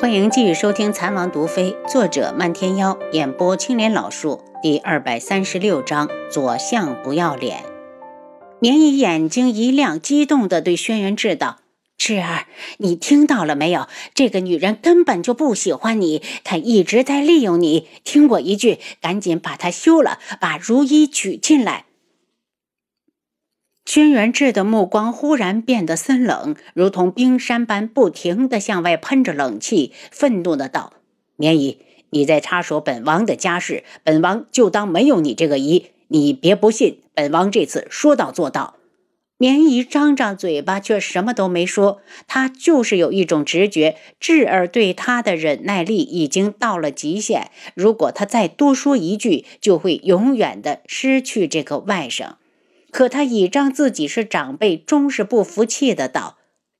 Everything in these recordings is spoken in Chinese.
欢迎继续收听《残王毒妃》，作者漫天妖，演播青莲老树，第二百三十六章：左相不要脸。绵姨眼睛一亮，激动地对轩辕志道：“志儿，你听到了没有？这个女人根本就不喜欢你，她一直在利用你。听我一句，赶紧把她休了，把如意娶进来。”轩辕志的目光忽然变得森冷，如同冰山般，不停地向外喷着冷气，愤怒的道：“绵姨，你在插手本王的家事，本王就当没有你这个姨。你别不信，本王这次说到做到。”绵姨张张嘴巴，却什么都没说。她就是有一种直觉，智儿对她的忍耐力已经到了极限，如果她再多说一句，就会永远的失去这个外甥。可他倚仗自己是长辈，终是不服气的道：“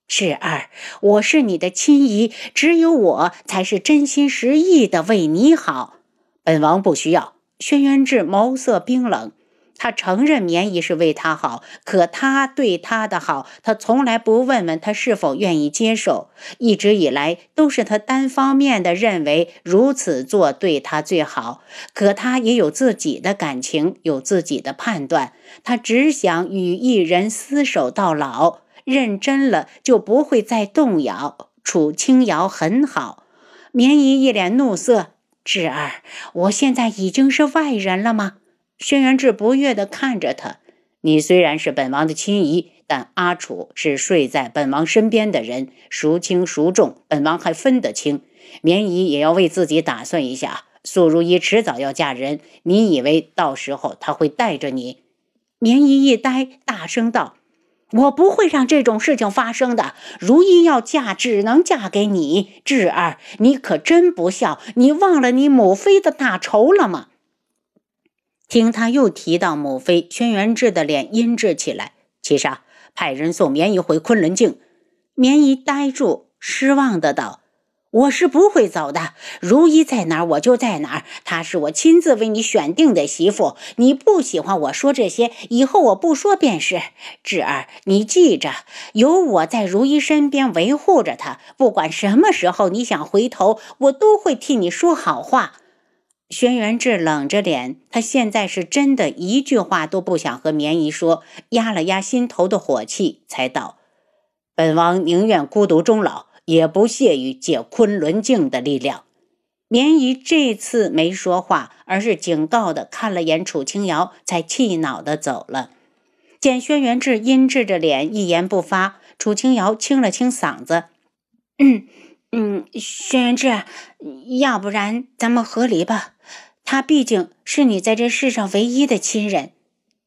智儿，我是你的亲姨，只有我才是真心实意的为你好。本王不需要。”轩辕志眸色冰冷。他承认绵姨是为他好，可他对他的好，他从来不问问他是否愿意接受。一直以来都是他单方面的认为如此做对他最好，可他也有自己的感情，有自己的判断。他只想与一人厮守到老，认真了就不会再动摇。楚清瑶很好，绵姨一脸怒色：“智儿，我现在已经是外人了吗？”轩辕志不悦地看着他：“你虽然是本王的亲姨，但阿楚是睡在本王身边的人，孰轻孰重，本王还分得清。绵姨也要为自己打算一下。素如意迟早要嫁人，你以为到时候她会带着你？”绵姨一呆，大声道：“我不会让这种事情发生的。如意要嫁，只能嫁给你。智儿，你可真不孝！你忘了你母妃的大仇了吗？”听他又提到母妃，轩辕志的脸阴鸷起来。七杀，派人送绵姨回昆仑镜。绵姨呆住，失望的道：“我是不会走的。如意在哪儿，我就在哪儿。她是我亲自为你选定的媳妇。你不喜欢我说这些，以后我不说便是。志儿，你记着，有我在如意身边维护着她。不管什么时候你想回头，我都会替你说好话。”轩辕志冷着脸，他现在是真的一句话都不想和绵姨说，压了压心头的火气，才道：“本王宁愿孤独终老，也不屑于借昆仑镜的力量。”绵姨这次没说话，而是警告的看了眼楚清瑶，才气恼的走了。见轩辕志阴鸷着脸，一言不发，楚清瑶清了清嗓子：“嗯 嗯，轩辕志，要不然咱们和离吧。”他毕竟是你在这世上唯一的亲人，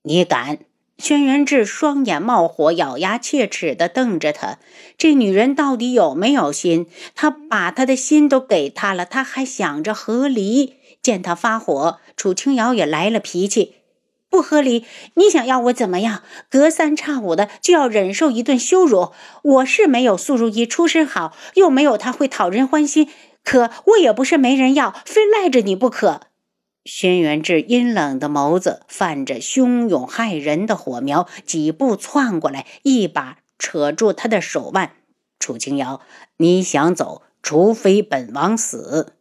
你敢？轩辕志双眼冒火，咬牙切齿地瞪着他。这女人到底有没有心？他把他的心都给他了，他还想着和离？见他发火，楚清瑶也来了脾气。不合理？你想要我怎么样？隔三差五的就要忍受一顿羞辱？我是没有苏如意出身好，又没有她会讨人欢心，可我也不是没人要，非赖着你不可。轩辕志阴冷的眸子泛着汹涌骇人的火苗，几步窜过来，一把扯住他的手腕。楚清瑶，你想走，除非本王死。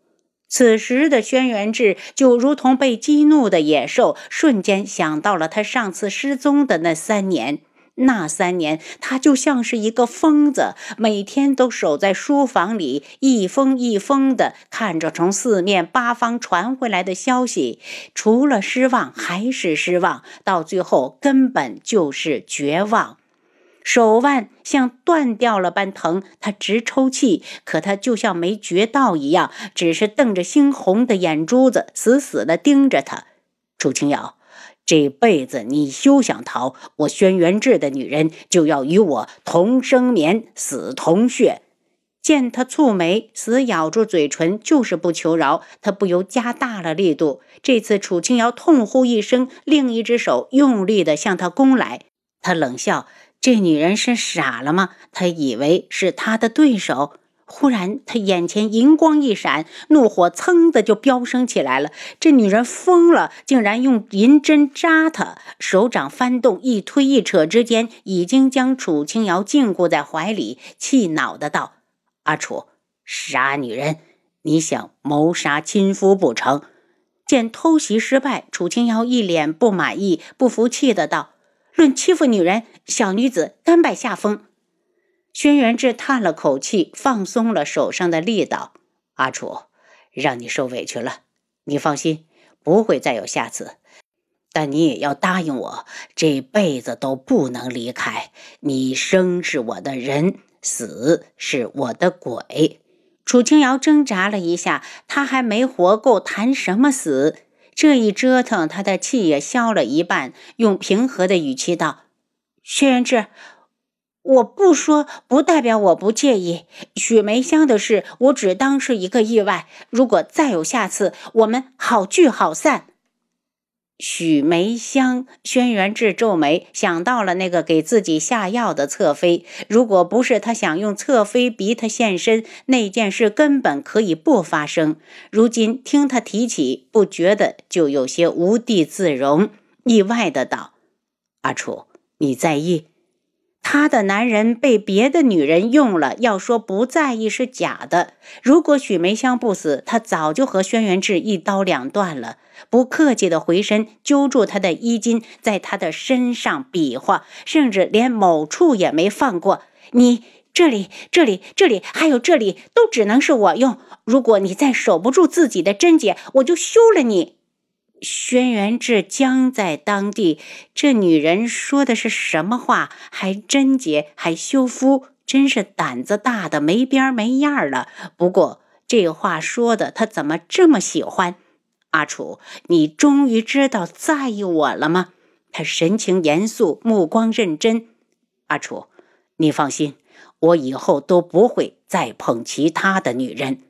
此时的轩辕志就如同被激怒的野兽，瞬间想到了他上次失踪的那三年。那三年，他就像是一个疯子，每天都守在书房里，一封一封的看着从四面八方传回来的消息，除了失望还是失望，到最后根本就是绝望。手腕像断掉了般疼，他直抽泣，可他就像没觉到一样，只是瞪着猩红的眼珠子，死死地盯着他。楚清瑶。这辈子你休想逃！我轩辕志的女人就要与我同生眠，死同穴。见他蹙眉，死咬住嘴唇，就是不求饶。他不由加大了力度。这次楚清瑶痛呼一声，另一只手用力地向他攻来。他冷笑：这女人是傻了吗？他以为是他的对手。忽然，他眼前银光一闪，怒火噌的就飙升起来了。这女人疯了，竟然用银针扎他！手掌翻动，一推一扯之间，已经将楚清瑶禁锢在怀里，气恼的道：“阿楚，傻女人，你想谋杀亲夫不成？见偷袭失败，楚清瑶一脸不满意、不服气的道：“论欺负女人，小女子甘拜下风。”轩辕志叹了口气，放松了手上的力道：“阿楚，让你受委屈了。你放心，不会再有下次。但你也要答应我，这辈子都不能离开。你生是我的人，死是我的鬼。”楚清瑶挣扎了一下，他还没活够，谈什么死？这一折腾，他的气也消了一半，用平和的语气道：“薛仁志，我不说，不代表我不介意。许梅香的事，我只当是一个意外。如果再有下次，我们好聚好散。”许梅香，轩辕志皱眉，想到了那个给自己下药的侧妃。如果不是他想用侧妃逼他现身，那件事根本可以不发生。如今听他提起，不觉得就有些无地自容，意外的道：“阿楚，你在意？”他的男人被别的女人用了，要说不在意是假的。如果许梅香不死，他早就和轩辕志一刀两断了。不客气的回身揪住他的衣襟，在他的身上比划，甚至连某处也没放过。你这里、这里、这里，还有这里，都只能是我用。如果你再守不住自己的贞洁，我就休了你。轩辕志僵在当地，这女人说的是什么话？还贞洁，还修夫，真是胆子大的没边儿没样儿了。不过这话说的，他怎么这么喜欢？阿楚，你终于知道在意我了吗？他神情严肃，目光认真。阿楚，你放心，我以后都不会再碰其他的女人。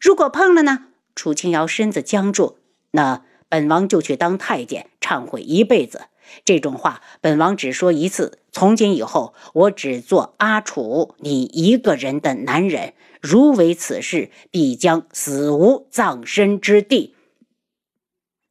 如果碰了呢？楚清瑶身子僵住，那。本王就去当太监，忏悔一辈子。这种话，本王只说一次。从今以后，我只做阿楚你一个人的男人。如违此事，必将死无葬身之地。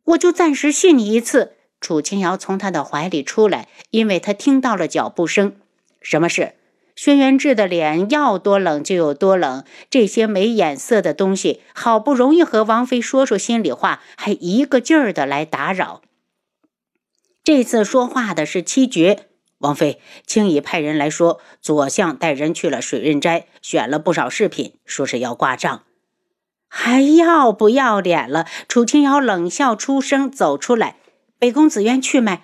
我就暂时信你一次。楚清瑶从他的怀里出来，因为他听到了脚步声。什么事？轩辕志的脸要多冷就有多冷，这些没眼色的东西，好不容易和王妃说说心里话，还一个劲儿的来打扰。这次说话的是七绝，王妃，轻易派人来说，左相带人去了水刃斋，选了不少饰品，说是要挂账，还要不要脸了？楚清瑶冷笑出声，走出来，北宫子渊去没？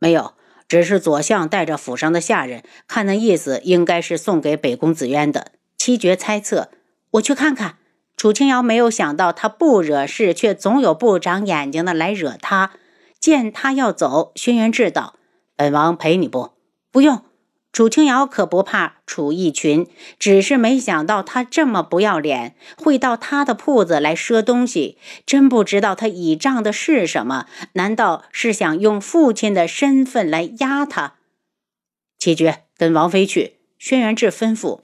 没有。只是左相带着府上的下人，看那意思，应该是送给北宫紫渊的。七绝猜测，我去看看。楚清瑶没有想到，他不惹事，却总有不长眼睛的来惹他。见他要走，轩辕志道：“本王陪你不？不用。”楚清瑶可不怕楚逸群，只是没想到他这么不要脸，会到他的铺子来赊东西。真不知道他倚仗的是什么？难道是想用父亲的身份来压他？七绝跟王妃去。轩辕志吩咐。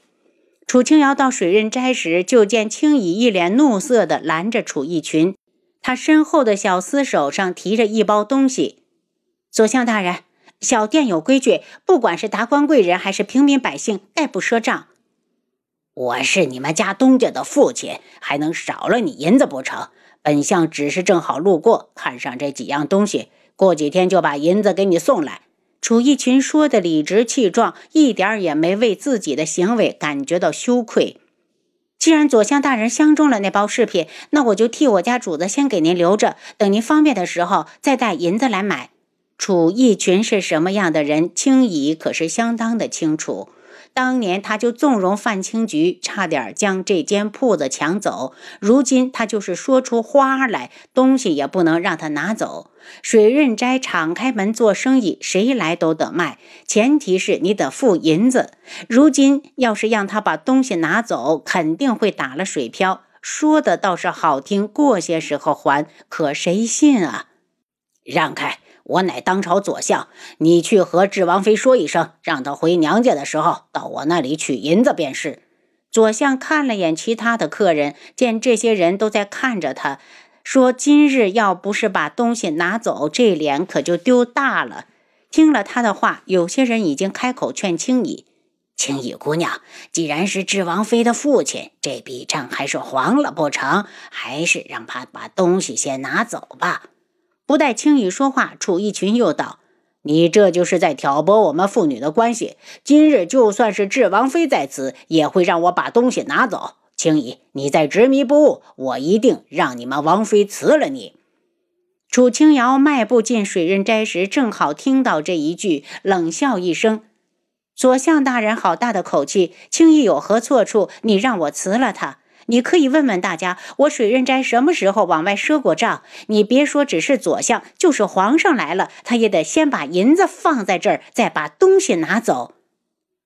楚清瑶到水刃斋时，就见青羽一脸怒色的拦着楚逸群，他身后的小厮手上提着一包东西。左相大人。小店有规矩，不管是达官贵人还是平民百姓，概不赊账。我是你们家东家的父亲，还能少了你银子不成？本相只是正好路过，看上这几样东西，过几天就把银子给你送来。楚逸群说的理直气壮，一点儿也没为自己的行为感觉到羞愧。既然左相大人相中了那包饰品，那我就替我家主子先给您留着，等您方便的时候再带银子来买。楚逸群是什么样的人，青乙可是相当的清楚。当年他就纵容范青菊，差点将这间铺子抢走。如今他就是说出花来，东西也不能让他拿走。水润斋敞开门做生意，谁来都得卖，前提是你得付银子。如今要是让他把东西拿走，肯定会打了水漂。说的倒是好听，过些时候还，可谁信啊？让开！我乃当朝左相，你去和智王妃说一声，让她回娘家的时候到我那里取银子便是。左相看了眼其他的客人，见这些人都在看着他，说：“今日要不是把东西拿走，这脸可就丢大了。”听了他的话，有些人已经开口劝青姨：“青衣姑娘，既然是智王妃的父亲，这笔账还是黄了不成？还是让他把东西先拿走吧。不待青衣说话，楚逸群又道：“你这就是在挑拨我们父女的关系。今日就算是智王妃在此，也会让我把东西拿走。青衣，你再执迷不悟，我一定让你们王妃辞了你。”楚清瑶迈步进水刃斋时，正好听到这一句，冷笑一声。左相大人，好大的口气！青怡有何错处？你让我辞了他？你可以问问大家，我水润斋什么时候往外赊过账？你别说，只是左相，就是皇上来了，他也得先把银子放在这儿，再把东西拿走。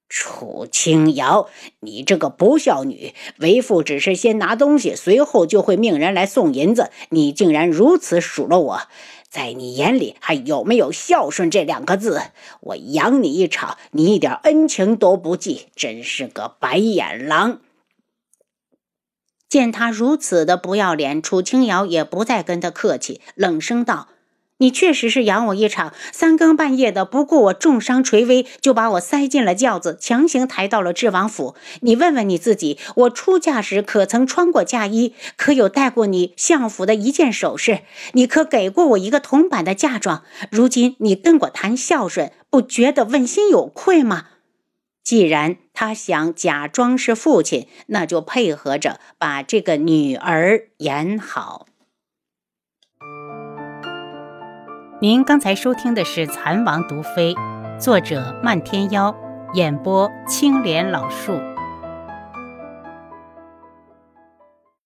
楚清瑶，你这个不孝女！为父只是先拿东西，随后就会命人来送银子，你竟然如此数落我！在你眼里还有没有孝顺这两个字？我养你一场，你一点恩情都不记，真是个白眼狼！见他如此的不要脸，楚清瑶也不再跟他客气，冷声道。你确实是养我一场，三更半夜的，不顾我重伤垂危，就把我塞进了轿子，强行抬到了智王府。你问问你自己，我出嫁时可曾穿过嫁衣？可有戴过你相府的一件首饰？你可给过我一个铜板的嫁妆？如今你跟我谈孝顺，不觉得问心有愧吗？既然他想假装是父亲，那就配合着把这个女儿演好。您刚才收听的是《蚕王毒妃》，作者漫天妖，演播青莲老树。